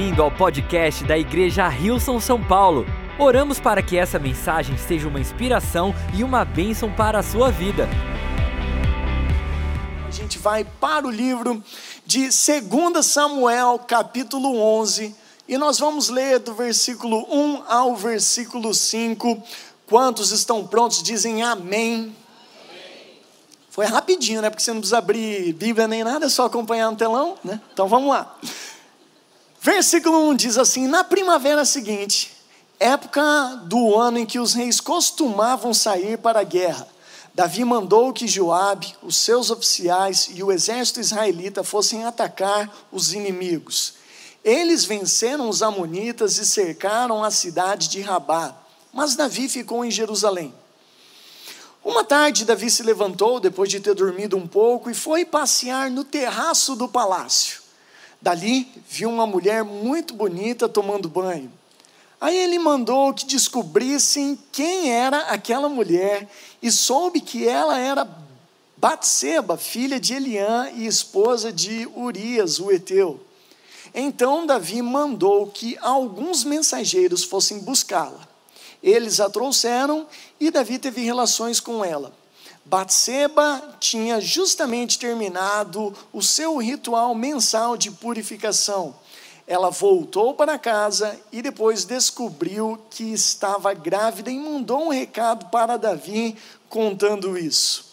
bem-vindo ao podcast da Igreja Rilson São Paulo. Oramos para que essa mensagem seja uma inspiração e uma bênção para a sua vida. A gente vai para o livro de 2 Samuel, capítulo 11, e nós vamos ler do versículo 1 ao versículo 5. Quantos estão prontos? Dizem amém. Foi rapidinho, né? Porque você não precisa abrir Bíblia nem nada, é só acompanhar no telão, né? Então vamos lá. Versículo 1 diz assim: Na primavera seguinte, época do ano em que os reis costumavam sair para a guerra, Davi mandou que Joabe, os seus oficiais e o exército israelita fossem atacar os inimigos. Eles venceram os amonitas e cercaram a cidade de Rabá, mas Davi ficou em Jerusalém. Uma tarde, Davi se levantou depois de ter dormido um pouco e foi passear no terraço do palácio. Dali viu uma mulher muito bonita tomando banho. Aí ele mandou que descobrissem quem era aquela mulher e soube que ela era Batseba, filha de Eliã e esposa de Urias, o Eteu. Então Davi mandou que alguns mensageiros fossem buscá-la. Eles a trouxeram e Davi teve relações com ela. Batseba tinha justamente terminado o seu ritual mensal de purificação. Ela voltou para casa e depois descobriu que estava grávida e mandou um recado para Davi contando isso.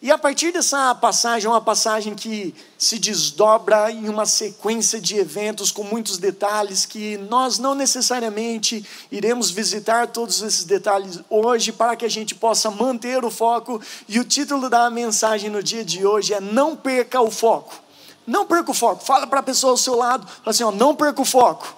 E a partir dessa passagem, uma passagem que se desdobra em uma sequência de eventos com muitos detalhes que nós não necessariamente iremos visitar todos esses detalhes hoje para que a gente possa manter o foco. E o título da mensagem no dia de hoje é Não perca o foco. Não perca o foco. Fala para a pessoa ao seu lado, assim, ó, não perca o foco.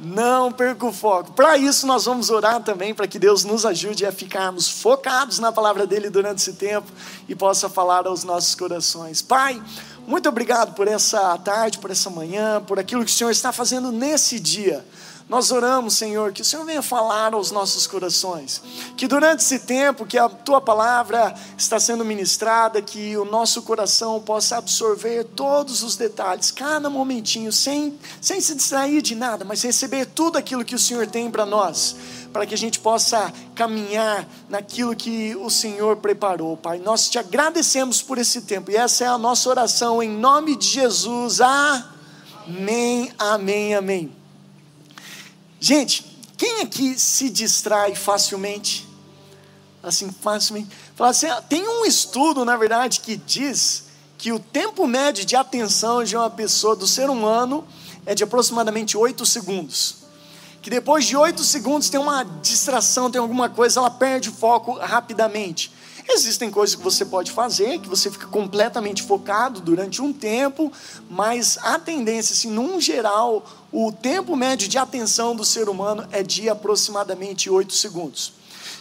Não perca o foco. Para isso, nós vamos orar também, para que Deus nos ajude a ficarmos focados na palavra dele durante esse tempo e possa falar aos nossos corações. Pai, muito obrigado por essa tarde, por essa manhã, por aquilo que o Senhor está fazendo nesse dia. Nós oramos, Senhor, que o Senhor venha falar aos nossos corações. Que durante esse tempo que a tua palavra está sendo ministrada, que o nosso coração possa absorver todos os detalhes, cada momentinho, sem, sem se distrair de nada, mas receber tudo aquilo que o Senhor tem para nós para que a gente possa caminhar naquilo que o Senhor preparou, Pai. Nós te agradecemos por esse tempo e essa é a nossa oração em nome de Jesus. Amém, amém, amém. Gente, quem aqui se distrai facilmente? Assim, facilmente. Fala assim, ah, tem um estudo, na verdade, que diz que o tempo médio de atenção de uma pessoa, do ser humano, é de aproximadamente 8 segundos. Que depois de 8 segundos tem uma distração, tem alguma coisa, ela perde o foco rapidamente. Existem coisas que você pode fazer, que você fica completamente focado durante um tempo, mas a tendência, assim, num geral, o tempo médio de atenção do ser humano é de aproximadamente 8 segundos.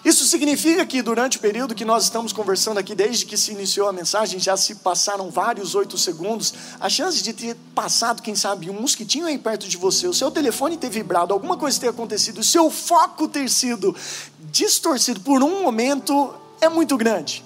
Isso significa que durante o período que nós estamos conversando aqui, desde que se iniciou a mensagem, já se passaram vários oito segundos. A chance de ter passado, quem sabe, um mosquitinho aí perto de você, o seu telefone ter vibrado, alguma coisa ter acontecido, o seu foco ter sido distorcido por um momento é muito grande.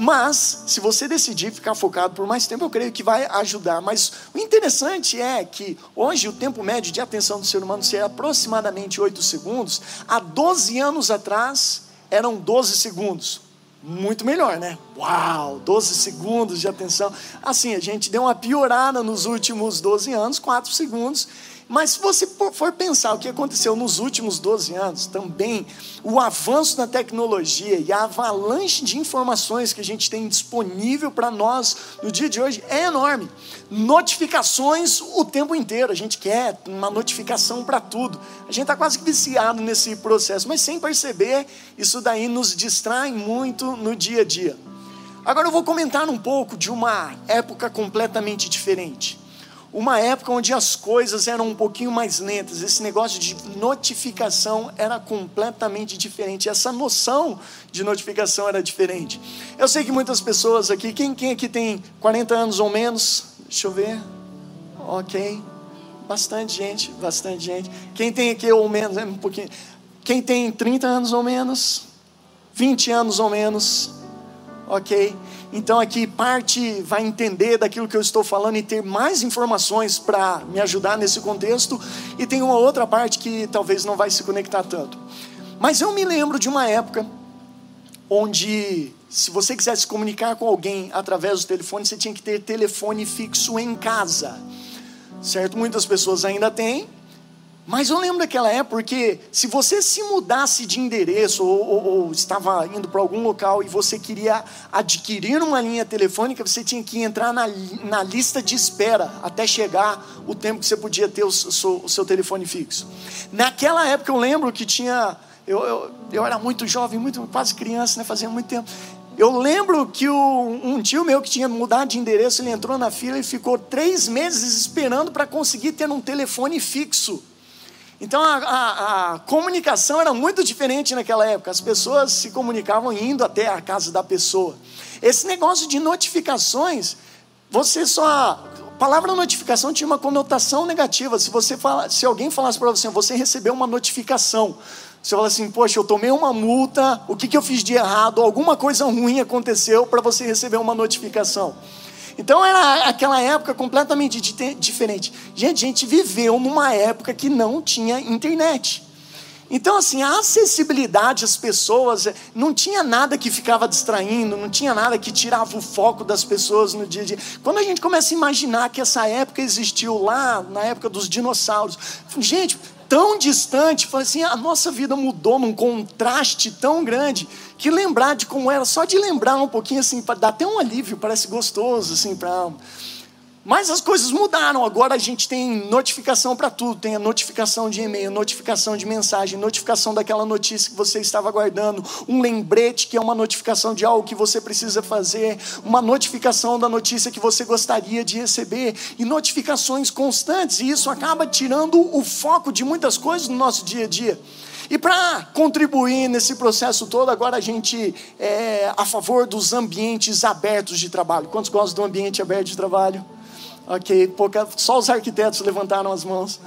Mas, se você decidir ficar focado por mais tempo, eu creio que vai ajudar. Mas o interessante é que hoje o tempo médio de atenção do ser humano seria aproximadamente 8 segundos. Há 12 anos atrás, eram 12 segundos. Muito melhor, né? Uau, 12 segundos de atenção. Assim, a gente deu uma piorada nos últimos 12 anos, 4 segundos. Mas se você for pensar o que aconteceu nos últimos 12 anos, também o avanço na tecnologia e a avalanche de informações que a gente tem disponível para nós no dia de hoje é enorme. Notificações o tempo inteiro, a gente quer uma notificação para tudo. A gente está quase viciado nesse processo, mas sem perceber, isso daí nos distrai muito no dia a dia. Agora eu vou comentar um pouco de uma época completamente diferente uma época onde as coisas eram um pouquinho mais lentas, esse negócio de notificação era completamente diferente, essa noção de notificação era diferente. Eu sei que muitas pessoas aqui, quem, quem aqui tem 40 anos ou menos? Deixa eu ver. Ok. Bastante gente, bastante gente. Quem tem aqui ou menos, é um pouquinho. Quem tem 30 anos ou menos? 20 anos ou menos? Ok? Então aqui parte vai entender daquilo que eu estou falando e ter mais informações para me ajudar nesse contexto, e tem uma outra parte que talvez não vai se conectar tanto. Mas eu me lembro de uma época onde, se você quisesse comunicar com alguém através do telefone, você tinha que ter telefone fixo em casa, certo? Muitas pessoas ainda têm, mas eu lembro daquela época porque se você se mudasse de endereço ou, ou, ou estava indo para algum local e você queria adquirir uma linha telefônica, você tinha que entrar na, na lista de espera até chegar o tempo que você podia ter o seu, o seu telefone fixo. Naquela época eu lembro que tinha. Eu, eu, eu era muito jovem, muito, quase criança, né, fazia muito tempo. Eu lembro que o, um tio meu que tinha mudado de endereço, ele entrou na fila e ficou três meses esperando para conseguir ter um telefone fixo. Então a, a, a, comunicação era muito diferente naquela época. As pessoas se comunicavam indo até a casa da pessoa. Esse negócio de notificações, você só. A palavra notificação tinha uma conotação negativa. Se, você fala, se alguém falasse para você, você recebeu uma notificação. Você fala assim, poxa, eu tomei uma multa, o que, que eu fiz de errado? Alguma coisa ruim aconteceu para você receber uma notificação. Então era aquela época completamente diferente. Gente, a gente viveu numa época que não tinha internet. Então, assim, a acessibilidade às pessoas, eh, não tinha nada que ficava distraindo, não tinha nada que tirava o foco das pessoas no dia a dia. Quando a gente começa a imaginar que essa época existiu lá, na época dos dinossauros, gente, tão distante, assim, a nossa vida mudou num contraste tão grande que lembrar de como era, só de lembrar um pouquinho assim, dá até um alívio, parece gostoso assim para a alma. Mas as coisas mudaram. Agora a gente tem notificação para tudo. Tem a notificação de e-mail, notificação de mensagem, notificação daquela notícia que você estava aguardando, um lembrete que é uma notificação de algo que você precisa fazer, uma notificação da notícia que você gostaria de receber e notificações constantes. E isso acaba tirando o foco de muitas coisas no nosso dia a dia. E para contribuir nesse processo todo, agora a gente é a favor dos ambientes abertos de trabalho. Quantos gostam do ambiente aberto de trabalho? Ok, pouca, só os arquitetos levantaram as mãos.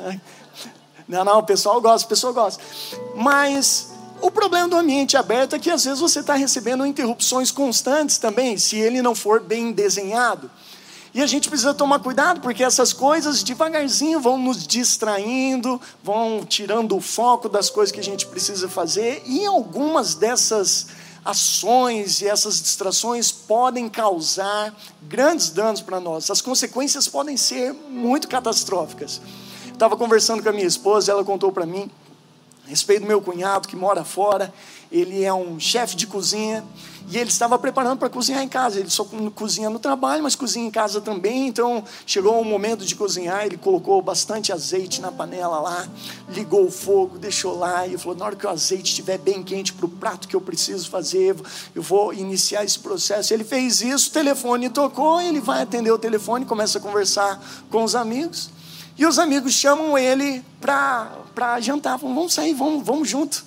Não, não, o pessoal gosta, o pessoal gosta. Mas o problema do ambiente aberto é que às vezes você está recebendo interrupções constantes também, se ele não for bem desenhado. E a gente precisa tomar cuidado, porque essas coisas devagarzinho vão nos distraindo, vão tirando o foco das coisas que a gente precisa fazer, e algumas dessas ações e essas distrações podem causar grandes danos para nós. As consequências podem ser muito catastróficas. Estava conversando com a minha esposa, ela contou para mim a respeito do meu cunhado que mora fora. Ele é um chefe de cozinha e ele estava preparando para cozinhar em casa. Ele só cozinha no trabalho, mas cozinha em casa também. Então chegou o momento de cozinhar. Ele colocou bastante azeite na panela lá, ligou o fogo, deixou lá e falou: na hora que o azeite estiver bem quente para o prato que eu preciso fazer, eu vou iniciar esse processo. Ele fez isso, o telefone tocou, ele vai atender o telefone, começa a conversar com os amigos. E os amigos chamam ele para jantar. Falam, vamos sair, vamos, vamos junto.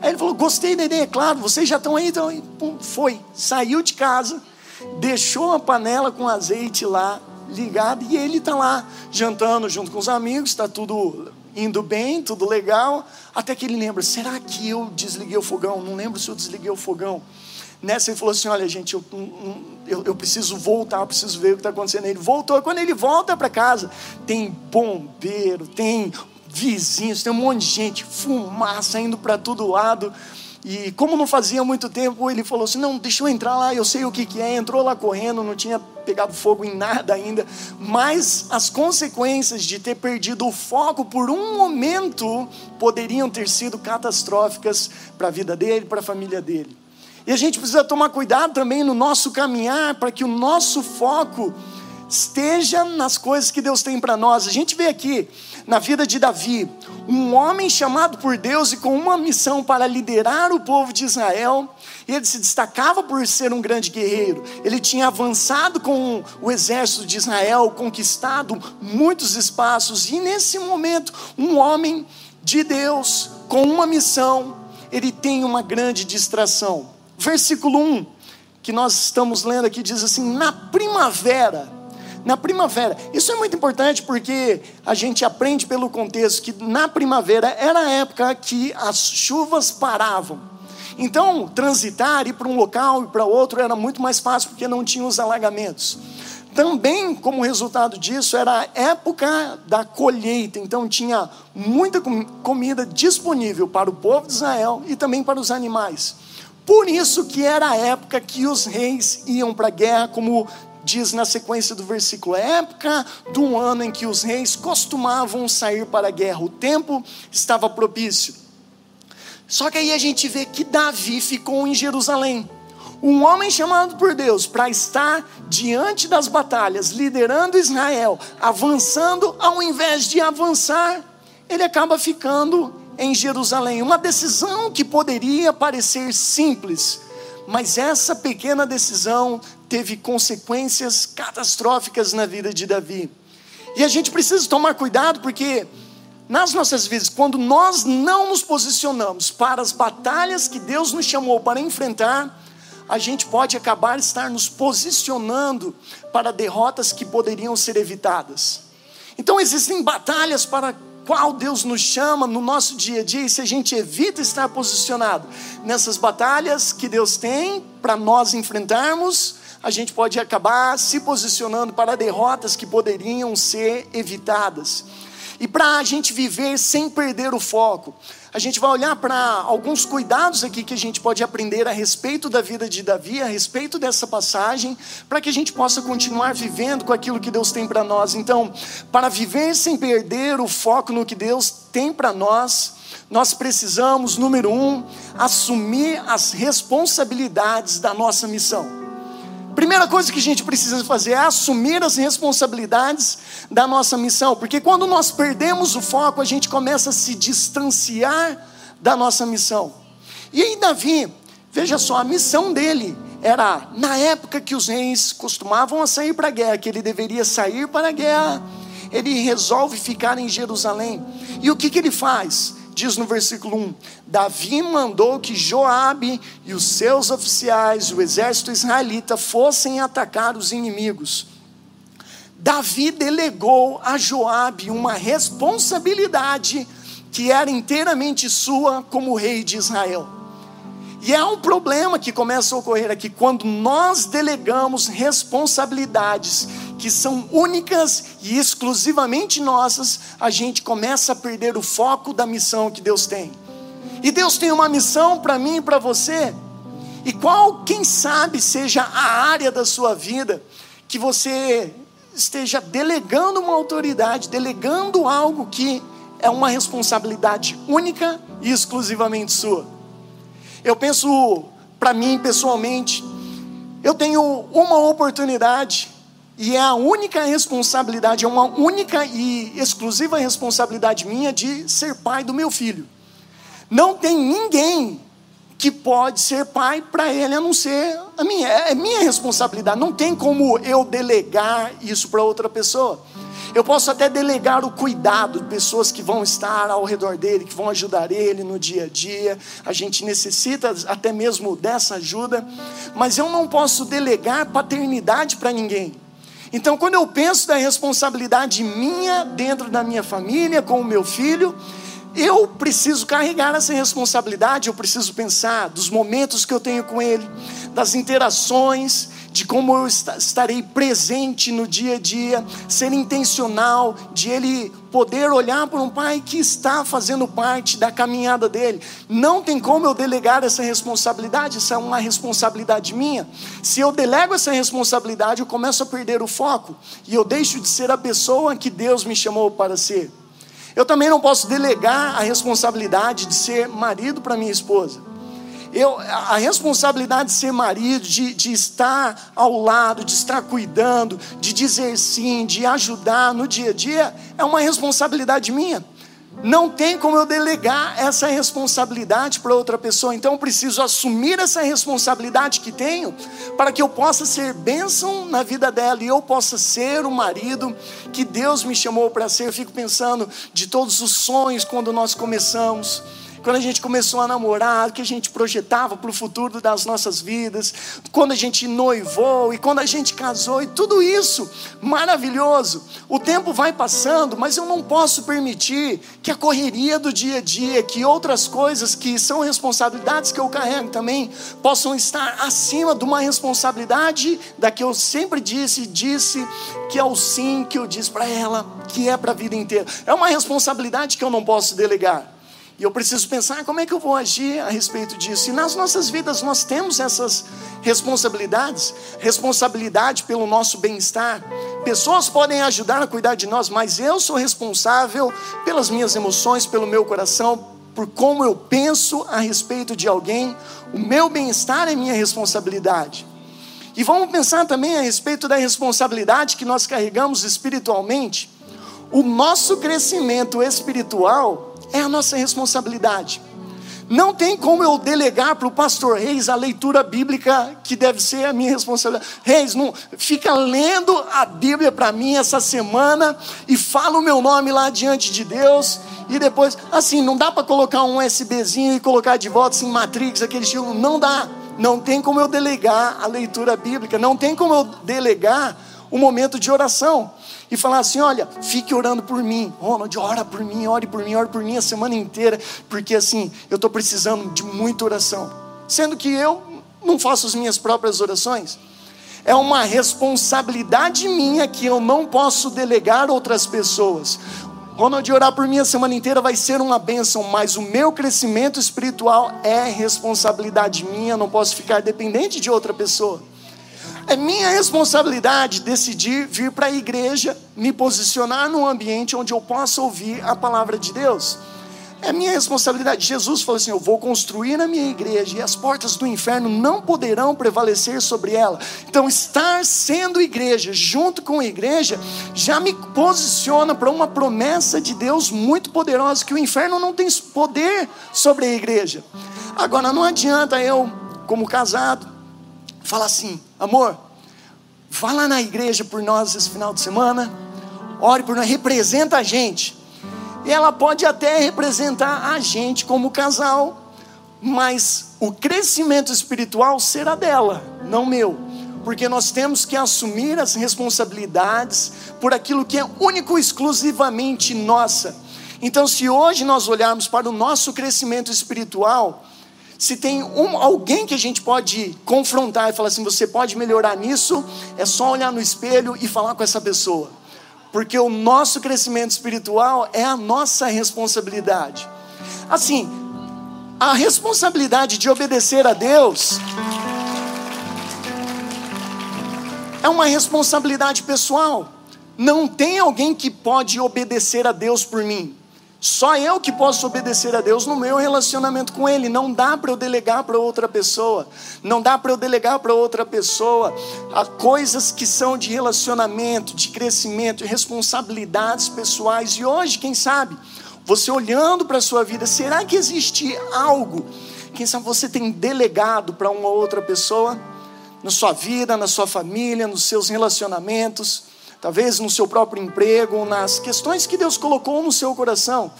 Aí ele falou: Gostei da ideia, claro, vocês já estão aí. Então, e, pum, foi, saiu de casa, deixou a panela com azeite lá ligada e ele está lá jantando junto com os amigos, está tudo indo bem, tudo legal. Até que ele lembra: será que eu desliguei o fogão? Não lembro se eu desliguei o fogão. Nessa ele falou assim: Olha, gente, eu, eu, eu preciso voltar, eu preciso ver o que está acontecendo. Ele voltou. Quando ele volta para casa, tem bombeiro, tem vizinhos, tem um monte de gente, fumaça indo para todo lado. E como não fazia muito tempo, ele falou assim: Não, deixa eu entrar lá, eu sei o que, que é. Entrou lá correndo, não tinha pegado fogo em nada ainda. Mas as consequências de ter perdido o foco por um momento poderiam ter sido catastróficas para a vida dele, para a família dele. E a gente precisa tomar cuidado também no nosso caminhar para que o nosso foco esteja nas coisas que Deus tem para nós. A gente vê aqui na vida de Davi, um homem chamado por Deus e com uma missão para liderar o povo de Israel. Ele se destacava por ser um grande guerreiro. Ele tinha avançado com o exército de Israel, conquistado muitos espaços. E nesse momento, um homem de Deus com uma missão, ele tem uma grande distração. Versículo 1, que nós estamos lendo aqui, diz assim: Na primavera na primavera. Isso é muito importante porque a gente aprende pelo contexto que na primavera era a época que as chuvas paravam. Então, transitar, ir para um local e para outro era muito mais fácil porque não tinha os alagamentos. Também, como resultado disso, era a época da colheita, então tinha muita comida disponível para o povo de Israel e também para os animais. Por isso que era a época que os reis iam para a guerra, como diz na sequência do versículo, a época do ano em que os reis costumavam sair para a guerra. O tempo estava propício. Só que aí a gente vê que Davi ficou em Jerusalém um homem chamado por Deus para estar diante das batalhas, liderando Israel, avançando, ao invés de avançar, ele acaba ficando em Jerusalém. Uma decisão que poderia parecer simples, mas essa pequena decisão teve consequências catastróficas na vida de Davi. E a gente precisa tomar cuidado porque nas nossas vidas, quando nós não nos posicionamos para as batalhas que Deus nos chamou para enfrentar, a gente pode acabar estar nos posicionando para derrotas que poderiam ser evitadas. Então existem batalhas para qual Deus nos chama no nosso dia a dia, e se a gente evita estar posicionado nessas batalhas que Deus tem para nós enfrentarmos, a gente pode acabar se posicionando para derrotas que poderiam ser evitadas. E para a gente viver sem perder o foco, a gente vai olhar para alguns cuidados aqui que a gente pode aprender a respeito da vida de Davi, a respeito dessa passagem, para que a gente possa continuar vivendo com aquilo que Deus tem para nós. Então, para viver sem perder o foco no que Deus tem para nós, nós precisamos, número um, assumir as responsabilidades da nossa missão. Primeira coisa que a gente precisa fazer é assumir as responsabilidades da nossa missão, porque quando nós perdemos o foco, a gente começa a se distanciar da nossa missão. E aí, Davi, veja só, a missão dele era, na época que os reis costumavam sair para a guerra, que ele deveria sair para a guerra, ele resolve ficar em Jerusalém. E o que, que ele faz? Diz no versículo 1: Davi mandou que Joabe e os seus oficiais, o exército israelita, fossem atacar os inimigos. Davi delegou a Joabe uma responsabilidade que era inteiramente sua como rei de Israel. E há um problema que começa a ocorrer aqui quando nós delegamos responsabilidades que são únicas e exclusivamente nossas, a gente começa a perder o foco da missão que Deus tem. E Deus tem uma missão para mim e para você. E qual, quem sabe, seja a área da sua vida que você esteja delegando uma autoridade, delegando algo que é uma responsabilidade única e exclusivamente sua. Eu penso, para mim pessoalmente, eu tenho uma oportunidade e é a única responsabilidade, é uma única e exclusiva responsabilidade minha de ser pai do meu filho. Não tem ninguém que pode ser pai para ele a não ser a minha. É minha responsabilidade. Não tem como eu delegar isso para outra pessoa. Eu posso até delegar o cuidado de pessoas que vão estar ao redor dele, que vão ajudar ele no dia a dia. A gente necessita até mesmo dessa ajuda, mas eu não posso delegar paternidade para ninguém. Então, quando eu penso da responsabilidade minha dentro da minha família, com o meu filho, eu preciso carregar essa responsabilidade, eu preciso pensar dos momentos que eu tenho com ele, das interações, de como eu estarei presente no dia a dia, ser intencional, de ele poder olhar para um pai que está fazendo parte da caminhada dele. Não tem como eu delegar essa responsabilidade, isso é uma responsabilidade minha. Se eu delego essa responsabilidade, eu começo a perder o foco e eu deixo de ser a pessoa que Deus me chamou para ser. Eu também não posso delegar a responsabilidade de ser marido para minha esposa eu, a responsabilidade de ser marido, de, de estar ao lado, de estar cuidando, de dizer sim, de ajudar no dia a dia, é uma responsabilidade minha. Não tem como eu delegar essa responsabilidade para outra pessoa, então eu preciso assumir essa responsabilidade que tenho, para que eu possa ser bênção na vida dela e eu possa ser o marido que Deus me chamou para ser. Eu fico pensando de todos os sonhos quando nós começamos quando a gente começou a namorar, que a gente projetava para o futuro das nossas vidas, quando a gente noivou e quando a gente casou e tudo isso maravilhoso. O tempo vai passando, mas eu não posso permitir que a correria do dia a dia, que outras coisas que são responsabilidades que eu carrego também, possam estar acima de uma responsabilidade da que eu sempre disse, disse que é o sim que eu disse para ela, que é para a vida inteira. É uma responsabilidade que eu não posso delegar. E eu preciso pensar como é que eu vou agir a respeito disso. E nas nossas vidas nós temos essas responsabilidades, responsabilidade pelo nosso bem-estar. Pessoas podem ajudar a cuidar de nós, mas eu sou responsável pelas minhas emoções, pelo meu coração, por como eu penso a respeito de alguém. O meu bem-estar é minha responsabilidade. E vamos pensar também a respeito da responsabilidade que nós carregamos espiritualmente. O nosso crescimento espiritual é a nossa responsabilidade. Não tem como eu delegar para o pastor Reis a leitura bíblica que deve ser a minha responsabilidade. Reis, não, fica lendo a Bíblia para mim essa semana e fala o meu nome lá diante de Deus. E depois, assim, não dá para colocar um USBzinho e colocar de volta assim, Matrix, aquele estilo. Não dá. Não tem como eu delegar a leitura bíblica. Não tem como eu delegar o momento de oração e falar assim: olha, fique orando por mim, Ronald, ora por mim, ore por mim, ore por mim a semana inteira, porque assim, eu estou precisando de muita oração. Sendo que eu não faço as minhas próprias orações. É uma responsabilidade minha que eu não posso delegar outras pessoas. Ronald, orar por mim a semana inteira vai ser uma bênção, mas o meu crescimento espiritual é responsabilidade minha, não posso ficar dependente de outra pessoa. É minha responsabilidade decidir vir para a igreja, me posicionar num ambiente onde eu possa ouvir a palavra de Deus. É minha responsabilidade. Jesus falou assim: Eu vou construir a minha igreja e as portas do inferno não poderão prevalecer sobre ela. Então, estar sendo igreja, junto com a igreja, já me posiciona para uma promessa de Deus muito poderosa: que o inferno não tem poder sobre a igreja. Agora, não adianta eu, como casado, falar assim: amor, vá lá na igreja por nós esse final de semana, ore por nós, representa a gente. E ela pode até representar a gente como casal, mas o crescimento espiritual será dela, não meu. Porque nós temos que assumir as responsabilidades por aquilo que é único e exclusivamente nossa. Então, se hoje nós olharmos para o nosso crescimento espiritual, se tem um, alguém que a gente pode confrontar e falar assim: você pode melhorar nisso, é só olhar no espelho e falar com essa pessoa. Porque o nosso crescimento espiritual é a nossa responsabilidade. Assim, a responsabilidade de obedecer a Deus é uma responsabilidade pessoal. Não tem alguém que pode obedecer a Deus por mim. Só eu que posso obedecer a Deus no meu relacionamento com Ele. Não dá para eu delegar para outra pessoa. Não dá para eu delegar para outra pessoa a coisas que são de relacionamento, de crescimento, de responsabilidades pessoais. E hoje, quem sabe, você olhando para a sua vida, será que existe algo? Quem sabe você tem delegado para uma outra pessoa? Na sua vida, na sua família, nos seus relacionamentos talvez no seu próprio emprego, nas questões que Deus colocou no seu coração.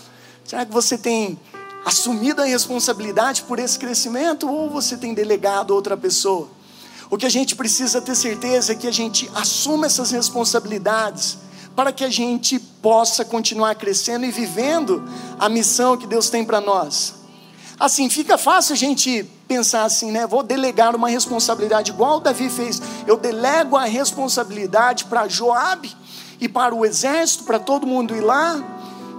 Será que você tem assumido a responsabilidade por esse crescimento ou você tem delegado a outra pessoa? O que a gente precisa ter certeza é que a gente assuma essas responsabilidades para que a gente possa continuar crescendo e vivendo a missão que Deus tem para nós. Assim, fica fácil a gente pensar assim, né? Vou delegar uma responsabilidade igual Davi fez. Eu delego a responsabilidade para Joabe e para o exército, para todo mundo ir lá,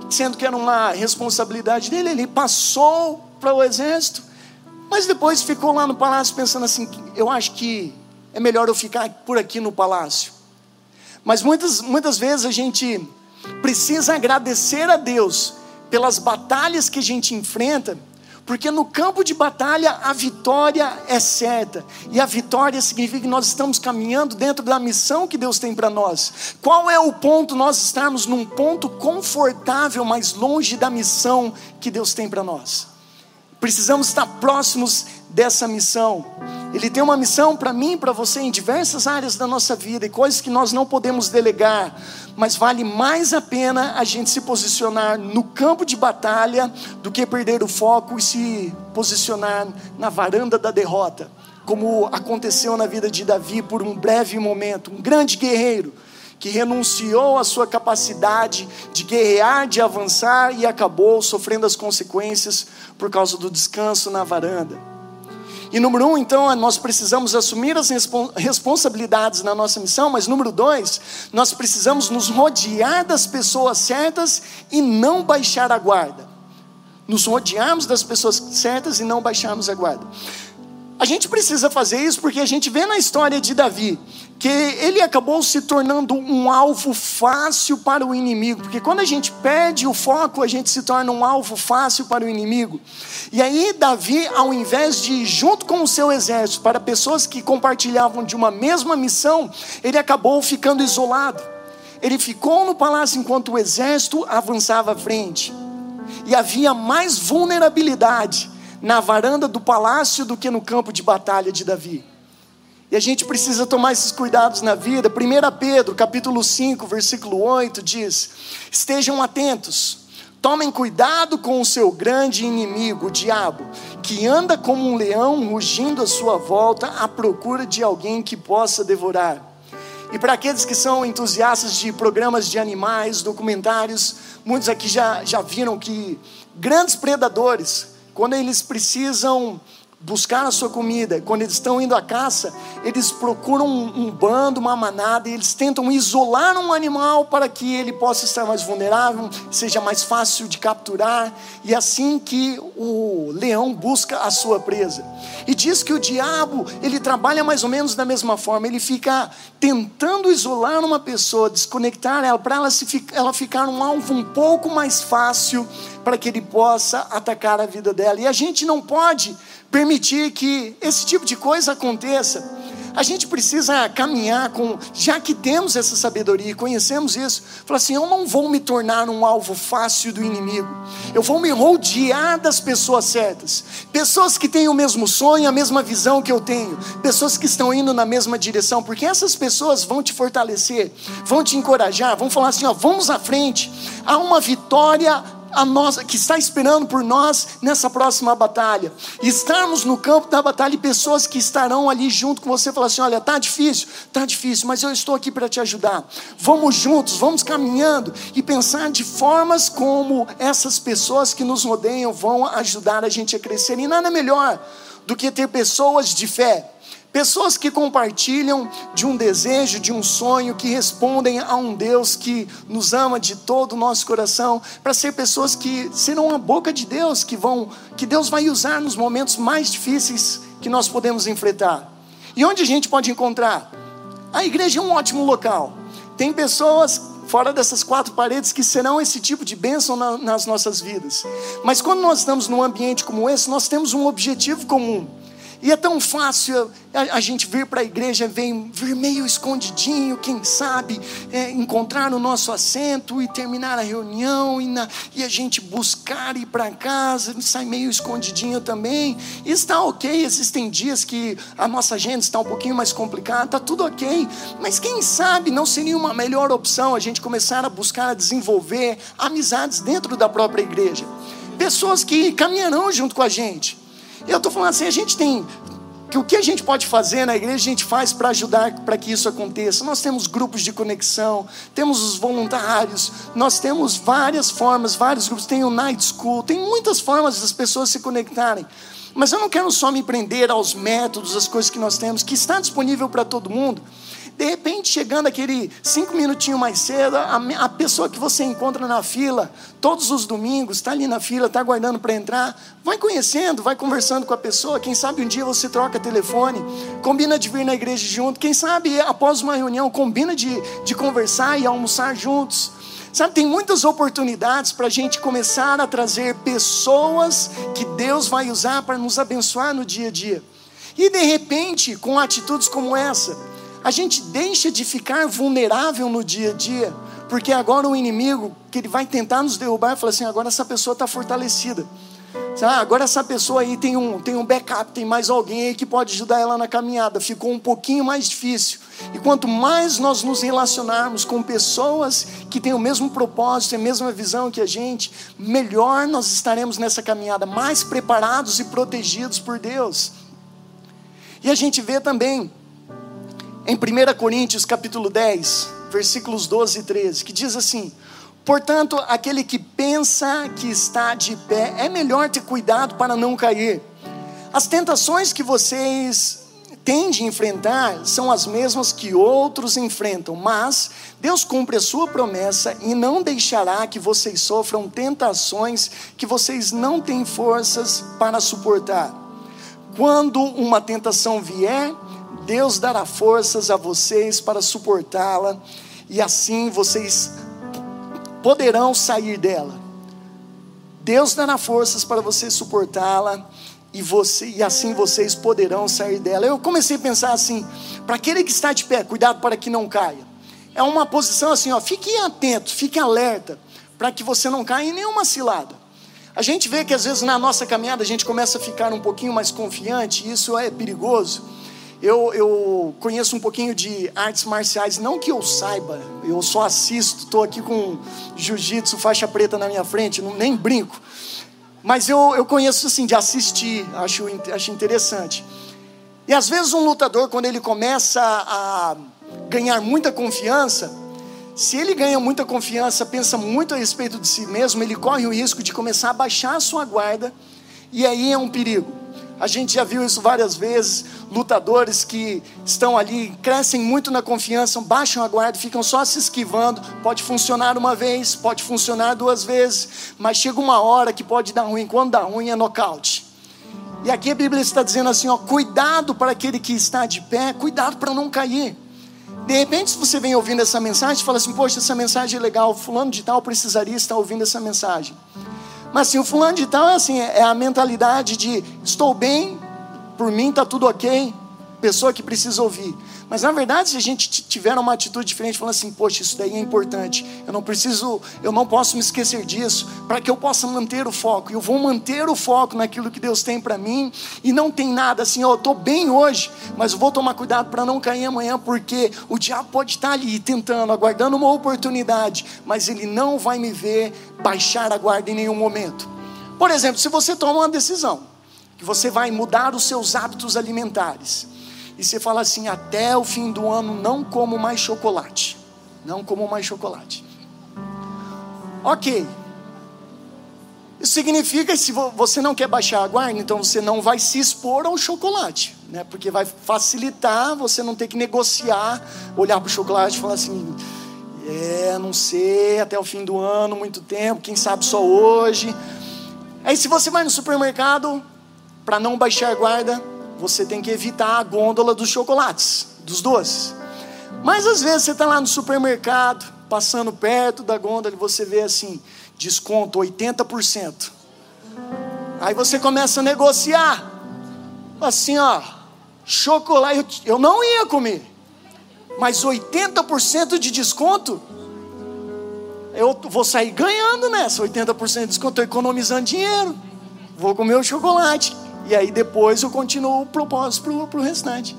sendo que era uma responsabilidade dele. Ele passou para o exército, mas depois ficou lá no palácio pensando assim: eu acho que é melhor eu ficar por aqui no palácio. Mas muitas, muitas vezes a gente precisa agradecer a Deus pelas batalhas que a gente enfrenta porque no campo de batalha a vitória é certa. E a vitória significa que nós estamos caminhando dentro da missão que Deus tem para nós. Qual é o ponto nós estarmos num ponto confortável, mas longe da missão que Deus tem para nós? Precisamos estar próximos dessa missão. Ele tem uma missão para mim e para você em diversas áreas da nossa vida e coisas que nós não podemos delegar, mas vale mais a pena a gente se posicionar no campo de batalha do que perder o foco e se posicionar na varanda da derrota, como aconteceu na vida de Davi por um breve momento, um grande guerreiro que renunciou à sua capacidade de guerrear, de avançar e acabou sofrendo as consequências por causa do descanso na varanda. E número um, então, nós precisamos assumir as responsabilidades na nossa missão, mas número dois, nós precisamos nos rodear das pessoas certas e não baixar a guarda. Nos rodearmos das pessoas certas e não baixarmos a guarda. A gente precisa fazer isso porque a gente vê na história de Davi que ele acabou se tornando um alvo fácil para o inimigo, porque quando a gente perde o foco, a gente se torna um alvo fácil para o inimigo. E aí, Davi, ao invés de ir junto com o seu exército para pessoas que compartilhavam de uma mesma missão, ele acabou ficando isolado. Ele ficou no palácio enquanto o exército avançava à frente, e havia mais vulnerabilidade na varanda do palácio do que no campo de batalha de Davi. E a gente precisa tomar esses cuidados na vida. 1 Pedro, capítulo 5, versículo 8 diz: Estejam atentos, tomem cuidado com o seu grande inimigo, o diabo, que anda como um leão rugindo à sua volta à procura de alguém que possa devorar. E para aqueles que são entusiastas de programas de animais, documentários, muitos aqui já, já viram que grandes predadores, quando eles precisam buscar a sua comida. Quando eles estão indo à caça, eles procuram um, um, bando, uma manada, e eles tentam isolar um animal para que ele possa estar mais vulnerável, seja mais fácil de capturar, e assim que o leão busca a sua presa. E diz que o diabo, ele trabalha mais ou menos da mesma forma, ele fica tentando isolar uma pessoa, desconectar ela, para ela, se, ela ficar um alvo um pouco mais fácil para que ele possa atacar a vida dela. E a gente não pode permitir que esse tipo de coisa aconteça. A gente precisa caminhar com, já que temos essa sabedoria, conhecemos isso, falar assim: eu não vou me tornar um alvo fácil do inimigo, eu vou me rodear das pessoas certas, pessoas que têm o mesmo sonho, a mesma visão que eu tenho, pessoas que estão indo na mesma direção, porque essas pessoas vão te fortalecer, vão te encorajar, vão falar assim: ó, vamos à frente, há uma vitória a nossa, que está esperando por nós nessa próxima batalha. Estarmos no campo da batalha e pessoas que estarão ali junto com você, falar assim: olha, tá difícil, tá difícil, mas eu estou aqui para te ajudar. Vamos juntos, vamos caminhando e pensar de formas como essas pessoas que nos rodeiam vão ajudar a gente a crescer. E nada melhor do que ter pessoas de fé Pessoas que compartilham de um desejo, de um sonho, que respondem a um Deus que nos ama de todo o nosso coração, para ser pessoas que serão a boca de Deus, que vão, que Deus vai usar nos momentos mais difíceis que nós podemos enfrentar. E onde a gente pode encontrar? A igreja é um ótimo local. Tem pessoas fora dessas quatro paredes que serão esse tipo de bênção na, nas nossas vidas. Mas quando nós estamos num ambiente como esse, nós temos um objetivo comum e é tão fácil a, a gente vir para a igreja, vem, vir meio escondidinho, quem sabe, é, encontrar o nosso assento e terminar a reunião, e, na, e a gente buscar ir para casa, sai meio escondidinho também. E está ok, existem dias que a nossa agenda está um pouquinho mais complicada, está tudo ok. Mas quem sabe não seria uma melhor opção a gente começar a buscar a desenvolver amizades dentro da própria igreja? Pessoas que caminharão junto com a gente eu estou falando assim, a gente tem que o que a gente pode fazer na igreja, a gente faz para ajudar para que isso aconteça. Nós temos grupos de conexão, temos os voluntários, nós temos várias formas, vários grupos, tem o night school, tem muitas formas das pessoas se conectarem. Mas eu não quero só me prender aos métodos, às coisas que nós temos, que está disponível para todo mundo. De repente, chegando aquele cinco minutinhos mais cedo, a, a pessoa que você encontra na fila, todos os domingos, está ali na fila, está aguardando para entrar, vai conhecendo, vai conversando com a pessoa. Quem sabe um dia você troca telefone, combina de vir na igreja junto. Quem sabe após uma reunião, combina de, de conversar e almoçar juntos. Sabe, tem muitas oportunidades para a gente começar a trazer pessoas que Deus vai usar para nos abençoar no dia a dia. E de repente, com atitudes como essa, a gente deixa de ficar vulnerável no dia a dia, porque agora o inimigo, que ele vai tentar nos derrubar, fala assim: agora essa pessoa está fortalecida. Ah, agora essa pessoa aí tem um, tem um backup, tem mais alguém aí que pode ajudar ela na caminhada. Ficou um pouquinho mais difícil. E quanto mais nós nos relacionarmos com pessoas que têm o mesmo propósito, a mesma visão que a gente, melhor nós estaremos nessa caminhada, mais preparados e protegidos por Deus. E a gente vê também em 1 Coríntios capítulo 10, versículos 12 e 13, que diz assim: Portanto, aquele que pensa que está de pé, é melhor ter cuidado para não cair. As tentações que vocês têm de enfrentar são as mesmas que outros enfrentam, mas Deus cumpre a sua promessa e não deixará que vocês sofram tentações que vocês não têm forças para suportar. Quando uma tentação vier, Deus dará forças a vocês para suportá-la e assim vocês poderão sair dela. Deus dará forças para você suportá-la e, você, e assim vocês poderão sair dela. Eu comecei a pensar assim: para aquele que está de pé, cuidado para que não caia. É uma posição assim, ó, fique atento, fique alerta, para que você não caia em nenhuma cilada. A gente vê que às vezes na nossa caminhada a gente começa a ficar um pouquinho mais confiante, e isso é perigoso eu, eu conheço um pouquinho de artes marciais, não que eu saiba, eu só assisto, estou aqui com jiu-jitsu, faixa preta na minha frente, não, nem brinco. Mas eu, eu conheço assim, de assistir, acho, acho interessante. E às vezes um lutador, quando ele começa a ganhar muita confiança, se ele ganha muita confiança, pensa muito a respeito de si mesmo, ele corre o risco de começar a baixar a sua guarda, e aí é um perigo. A gente já viu isso várias vezes. Lutadores que estão ali, crescem muito na confiança, baixam a guarda, ficam só se esquivando. Pode funcionar uma vez, pode funcionar duas vezes, mas chega uma hora que pode dar ruim. Quando dá ruim é nocaute. E aqui a Bíblia está dizendo assim: ó, cuidado para aquele que está de pé, cuidado para não cair. De repente, se você vem ouvindo essa mensagem, fala assim: Poxa, essa mensagem é legal, Fulano de Tal precisaria estar ouvindo essa mensagem. Mas assim, o fulano de tal é assim, é a mentalidade de estou bem, por mim está tudo ok, pessoa que precisa ouvir. Mas na verdade, se a gente tiver uma atitude diferente, falando assim, poxa, isso daí é importante, eu não preciso, eu não posso me esquecer disso, para que eu possa manter o foco. Eu vou manter o foco naquilo que Deus tem para mim, e não tem nada assim, ó, eu estou bem hoje, mas eu vou tomar cuidado para não cair amanhã, porque o diabo pode estar ali tentando, aguardando uma oportunidade, mas ele não vai me ver baixar a guarda em nenhum momento. Por exemplo, se você toma uma decisão, que você vai mudar os seus hábitos alimentares, e você fala assim: até o fim do ano não como mais chocolate. Não como mais chocolate. Ok. Isso significa que se você não quer baixar a guarda, então você não vai se expor ao chocolate, né? Porque vai facilitar você não ter que negociar, olhar para o chocolate e falar assim: é, não sei, até o fim do ano, muito tempo, quem sabe só hoje. Aí se você vai no supermercado para não baixar a guarda, você tem que evitar a gôndola dos chocolates, dos doces. Mas às vezes você está lá no supermercado, passando perto da gôndola e você vê assim, desconto 80%. Aí você começa a negociar. Assim, ó, chocolate, eu, eu não ia comer. Mas 80% de desconto, eu vou sair ganhando nessa 80% de desconto, estou economizando dinheiro. Vou comer o chocolate. E aí depois eu continuo o propósito para o restante.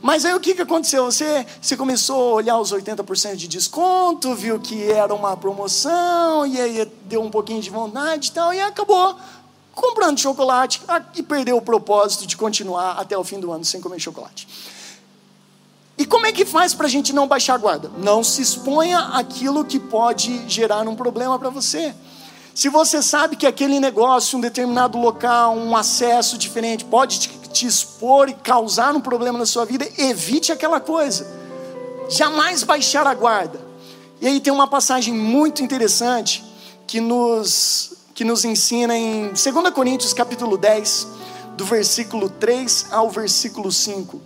Mas aí o que, que aconteceu? Você, você começou a olhar os 80% de desconto, viu que era uma promoção, e aí deu um pouquinho de vontade e tal, e acabou comprando chocolate e perdeu o propósito de continuar até o fim do ano sem comer chocolate. E como é que faz para a gente não baixar a guarda? Não se exponha aquilo que pode gerar um problema para você. Se você sabe que aquele negócio, um determinado local, um acesso diferente pode te, expor e causar um problema na sua vida, evite aquela coisa. Jamais baixar a guarda. E aí tem uma passagem muito interessante que nos, que nos ensina em 2 Coríntios capítulo 10, do versículo 3 ao versículo 5.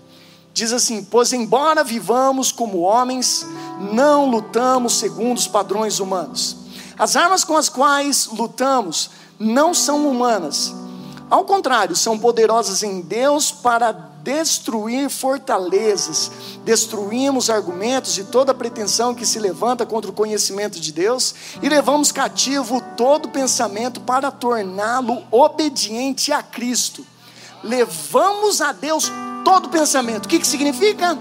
Diz assim: Pois embora vivamos como homens, não lutamos segundo os padrões humanos as armas com as quais lutamos não são humanas. Ao contrário, são poderosas em Deus para destruir fortalezas, destruímos argumentos e toda pretensão que se levanta contra o conhecimento de Deus e levamos cativo todo pensamento para torná-lo obediente a Cristo. Levamos a Deus todo pensamento. O que, que significa?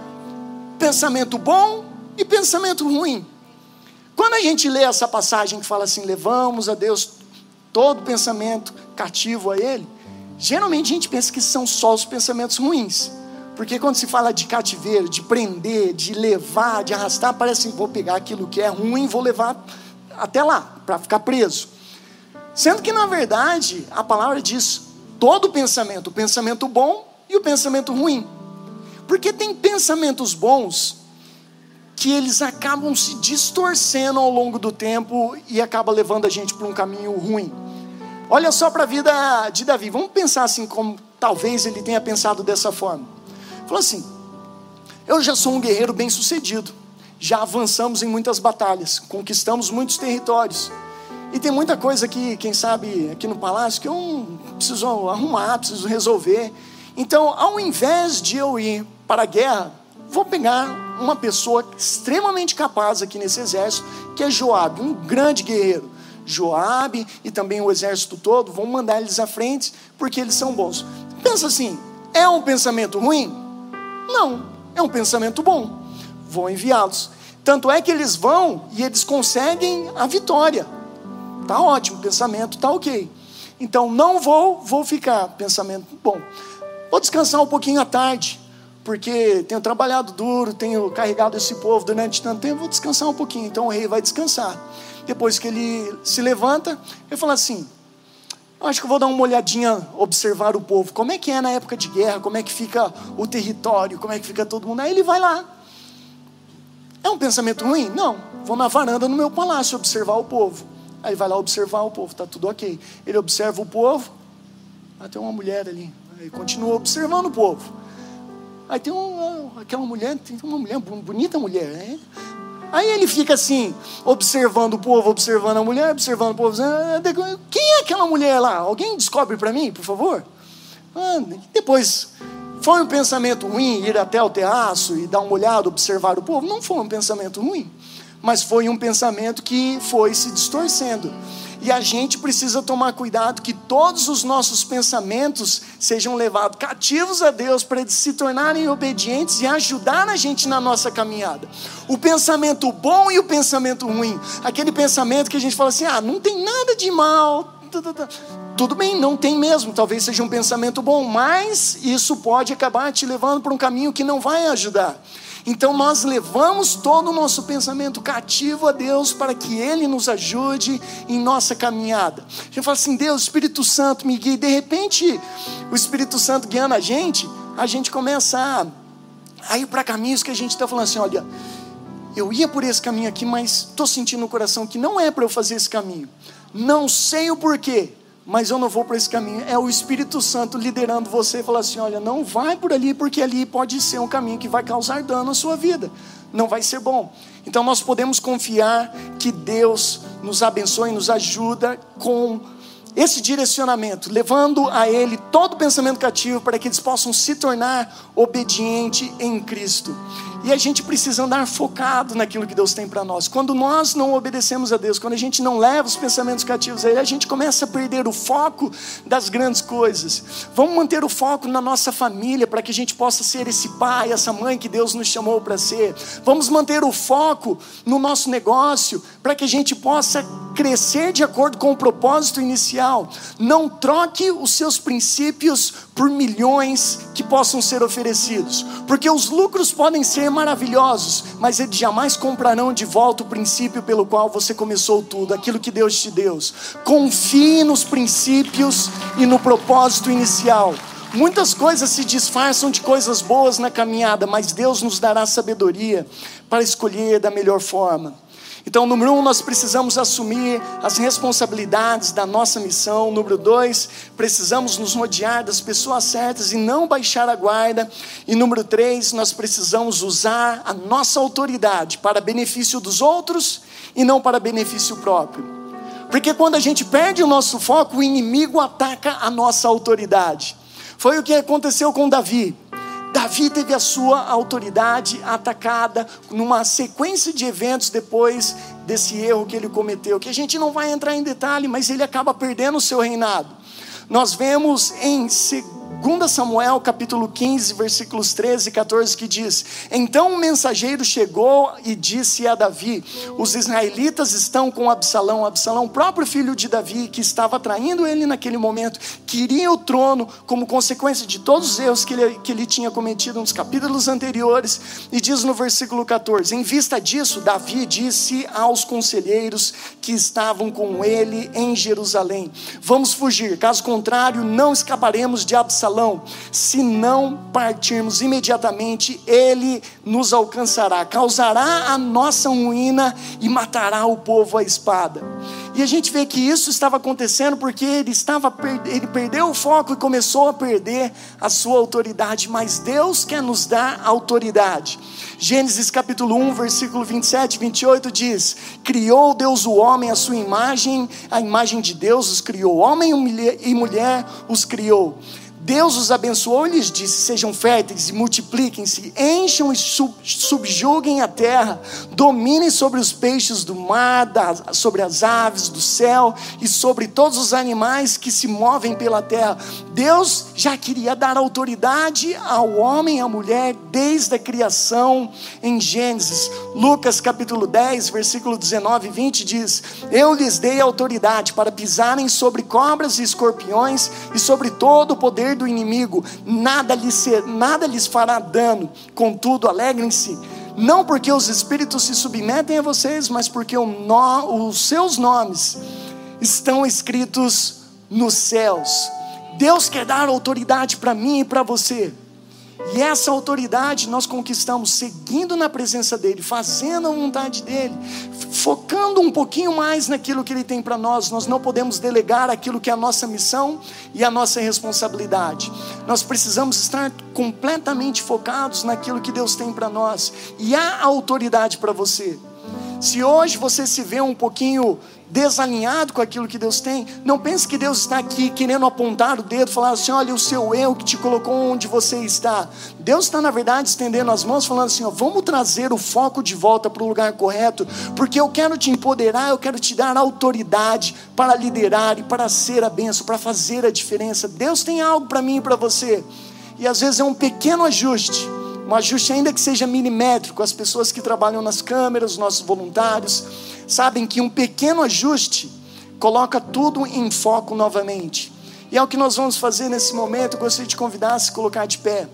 Pensamento bom e pensamento ruim. Quando a gente lê essa passagem que fala assim, levamos a Deus todo pensamento cativo a Ele, geralmente a gente pensa que são só os pensamentos ruins. Porque quando se fala de cativeiro, de prender, de levar, de arrastar, parece que vou pegar aquilo que é ruim vou levar até lá, para ficar preso. Sendo que, na verdade, a palavra diz todo pensamento, o pensamento bom e o pensamento ruim. Porque tem pensamentos bons que eles acabam se distorcendo ao longo do tempo e acaba levando a gente para um caminho ruim. Olha só para a vida de Davi. Vamos pensar assim como talvez ele tenha pensado dessa forma. Falou assim: Eu já sou um guerreiro bem-sucedido. Já avançamos em muitas batalhas, conquistamos muitos territórios. E tem muita coisa que, quem sabe, aqui no palácio que eu preciso arrumar, preciso resolver. Então, ao invés de eu ir para a guerra, vou pegar uma pessoa extremamente capaz aqui nesse exército, que é Joabe, um grande guerreiro. Joabe e também o exército todo vão mandar eles à frente porque eles são bons. Pensa assim, é um pensamento ruim? Não, é um pensamento bom. Vou enviá-los. Tanto é que eles vão e eles conseguem a vitória. Tá ótimo, pensamento tá ok. Então não vou, vou ficar. Pensamento bom. Vou descansar um pouquinho à tarde porque tenho trabalhado duro, tenho carregado esse povo durante tanto tempo, vou descansar um pouquinho. Então o rei vai descansar. Depois que ele se levanta, ele fala assim: Acho que vou dar uma olhadinha, observar o povo. Como é que é na época de guerra? Como é que fica o território? Como é que fica todo mundo? Aí ele vai lá. É um pensamento ruim? Não. Vou na varanda no meu palácio observar o povo. Aí vai lá observar o povo, tá tudo ok. Ele observa o povo. Ah, tem uma mulher ali. Aí continua observando o povo. Aí tem um, aquela mulher, tem uma mulher, bonita mulher, né? Aí ele fica assim, observando o povo, observando a mulher, observando o povo. Ah, quem é aquela mulher lá? Alguém descobre para mim, por favor? Ah, depois, foi um pensamento ruim ir até o terraço e dar uma olhada, observar o povo? Não foi um pensamento ruim, mas foi um pensamento que foi se distorcendo. E a gente precisa tomar cuidado que todos os nossos pensamentos sejam levados cativos a Deus para eles se tornarem obedientes e ajudar a gente na nossa caminhada. O pensamento bom e o pensamento ruim. Aquele pensamento que a gente fala assim: ah, não tem nada de mal. Tudo bem, não tem mesmo, talvez seja um pensamento bom, mas isso pode acabar te levando para um caminho que não vai ajudar. Então nós levamos todo o nosso pensamento cativo a Deus para que Ele nos ajude em nossa caminhada. A gente fala assim, Deus, Espírito Santo me guia. E de repente, o Espírito Santo guiando a gente, a gente começa a, a ir para caminhos que a gente está falando assim, olha, eu ia por esse caminho aqui, mas estou sentindo no coração que não é para eu fazer esse caminho. Não sei o porquê, mas eu não vou para esse caminho. É o Espírito Santo liderando você e falar assim: olha, não vai por ali, porque ali pode ser um caminho que vai causar dano à sua vida. Não vai ser bom. Então nós podemos confiar que Deus nos abençoe nos ajuda com esse direcionamento, levando a Ele todo pensamento cativo para que eles possam se tornar obediente em Cristo. E a gente precisa andar focado naquilo que Deus tem para nós. Quando nós não obedecemos a Deus, quando a gente não leva os pensamentos cativos a Ele, a gente começa a perder o foco das grandes coisas. Vamos manter o foco na nossa família para que a gente possa ser esse pai, essa mãe que Deus nos chamou para ser. Vamos manter o foco no nosso negócio para que a gente possa crescer de acordo com o propósito inicial. Não troque os seus princípios por milhões possam ser oferecidos, porque os lucros podem ser maravilhosos, mas eles jamais comprarão de volta o princípio pelo qual você começou tudo, aquilo que Deus te deu. Confie nos princípios e no propósito inicial. Muitas coisas se disfarçam de coisas boas na caminhada, mas Deus nos dará sabedoria para escolher da melhor forma. Então, número um, nós precisamos assumir as responsabilidades da nossa missão. Número dois, precisamos nos rodear das pessoas certas e não baixar a guarda. E número três, nós precisamos usar a nossa autoridade para benefício dos outros e não para benefício próprio. Porque quando a gente perde o nosso foco, o inimigo ataca a nossa autoridade. Foi o que aconteceu com Davi. Davi teve a sua autoridade atacada numa sequência de eventos depois desse erro que ele cometeu, que a gente não vai entrar em detalhe, mas ele acaba perdendo o seu reinado. Nós vemos em 2 Samuel capítulo 15, versículos 13 e 14, que diz: Então um mensageiro chegou e disse a Davi: Os israelitas estão com Absalão, Absalão, próprio filho de Davi, que estava traindo ele naquele momento, queria o trono como consequência de todos os erros que ele, que ele tinha cometido nos capítulos anteriores. E diz no versículo 14: Em vista disso, Davi disse aos conselheiros que estavam com ele em Jerusalém: Vamos fugir, caso contrário, não escaparemos de Absalão Absalão, se não partirmos imediatamente, ele nos alcançará, causará a nossa ruína e matará o povo à espada. E a gente vê que isso estava acontecendo porque ele estava ele perdeu o foco e começou a perder a sua autoridade, mas Deus quer nos dar autoridade. Gênesis capítulo 1, versículo 27 e 28 diz: Criou Deus o homem à sua imagem, a imagem de Deus os criou, homem e mulher os criou. Deus os abençoou e lhes disse: Sejam férteis e multipliquem-se, encham e subjuguem a terra, dominem sobre os peixes do mar, sobre as aves do céu e sobre todos os animais que se movem pela terra. Deus já queria dar autoridade ao homem e à mulher desde a criação em Gênesis. Lucas capítulo 10, versículo 19 e 20 diz: Eu lhes dei autoridade para pisarem sobre cobras e escorpiões e sobre todo o poder do inimigo, nada lhes, ser, nada lhes fará dano. Contudo, alegrem-se, não porque os espíritos se submetem a vocês, mas porque no, os seus nomes estão escritos nos céus. Deus quer dar autoridade para mim e para você. E essa autoridade nós conquistamos seguindo na presença dEle, fazendo a vontade dEle, focando um pouquinho mais naquilo que Ele tem para nós. Nós não podemos delegar aquilo que é a nossa missão e a nossa responsabilidade. Nós precisamos estar completamente focados naquilo que Deus tem para nós. E há autoridade para você. Se hoje você se vê um pouquinho desalinhado com aquilo que Deus tem, não pense que Deus está aqui querendo apontar o dedo, falar assim: olha, o seu erro que te colocou onde você está. Deus está, na verdade, estendendo as mãos, falando assim: ó, vamos trazer o foco de volta para o lugar correto, porque eu quero te empoderar, eu quero te dar autoridade para liderar e para ser a benção, para fazer a diferença. Deus tem algo para mim e para você, e às vezes é um pequeno ajuste um ajuste, ainda que seja milimétrico, as pessoas que trabalham nas câmeras, os nossos voluntários, sabem que um pequeno ajuste coloca tudo em foco novamente. E é o que nós vamos fazer nesse momento. Eu gostaria de convidar a se colocar de pé.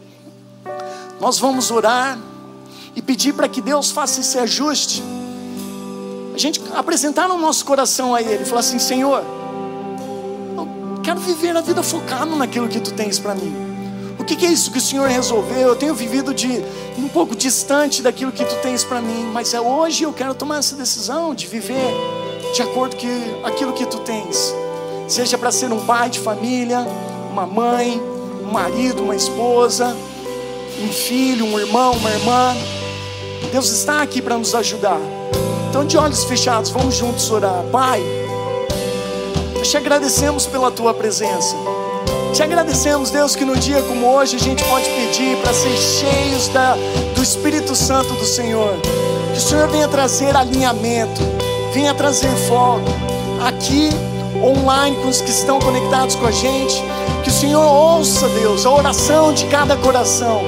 Nós vamos orar e pedir para que Deus faça esse ajuste. A gente apresentar no nosso coração a Ele, falar assim: Senhor, eu quero viver a vida focado naquilo que Tu tens para mim. O que, é isso que o Senhor resolveu? Eu tenho vivido de um pouco distante daquilo que tu tens para mim, mas é hoje eu quero tomar essa decisão de viver de acordo com aquilo que tu tens. Seja para ser um pai de família, uma mãe, um marido, uma esposa, um filho, um irmão, uma irmã. Deus está aqui para nos ajudar. Então, de olhos fechados, vamos juntos orar. Pai, te agradecemos pela tua presença. Te agradecemos, Deus, que no dia como hoje a gente pode pedir para ser cheios da, do Espírito Santo do Senhor. Que o Senhor venha trazer alinhamento, venha trazer foco aqui, online, com os que estão conectados com a gente. Que o Senhor ouça, Deus, a oração de cada coração.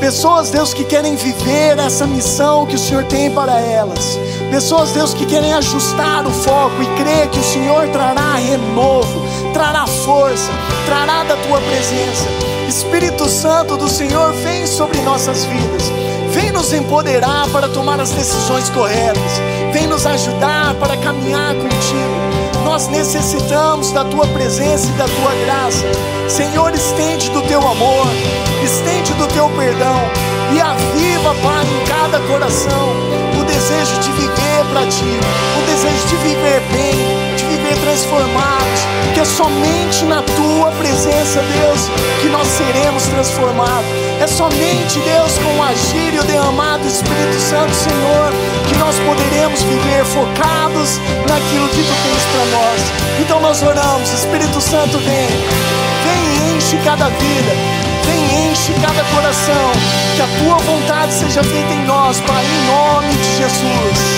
Pessoas, Deus, que querem viver essa missão que o Senhor tem para elas. Pessoas, Deus, que querem ajustar o foco e crer que o Senhor trará renovo, trará força, trará da tua presença. Espírito Santo do Senhor, vem sobre nossas vidas. Vem nos empoderar para tomar as decisões corretas. Vem nos ajudar para caminhar contigo. Nós necessitamos da tua presença e da tua graça. Senhor, estende do teu amor, estende do teu perdão e aviva, Pai, em cada coração o desejo de viver para ti, o desejo de viver bem, viver transformados, que é somente na tua presença, Deus, que nós seremos transformados. É somente, Deus, com o agir e o derramado do Espírito Santo, Senhor, que nós poderemos viver focados naquilo que tu tens para nós. Então nós oramos, Espírito Santo, vem, vem e enche cada vida, vem enche cada coração. Que a tua vontade seja feita em nós, Pai, em nome de Jesus.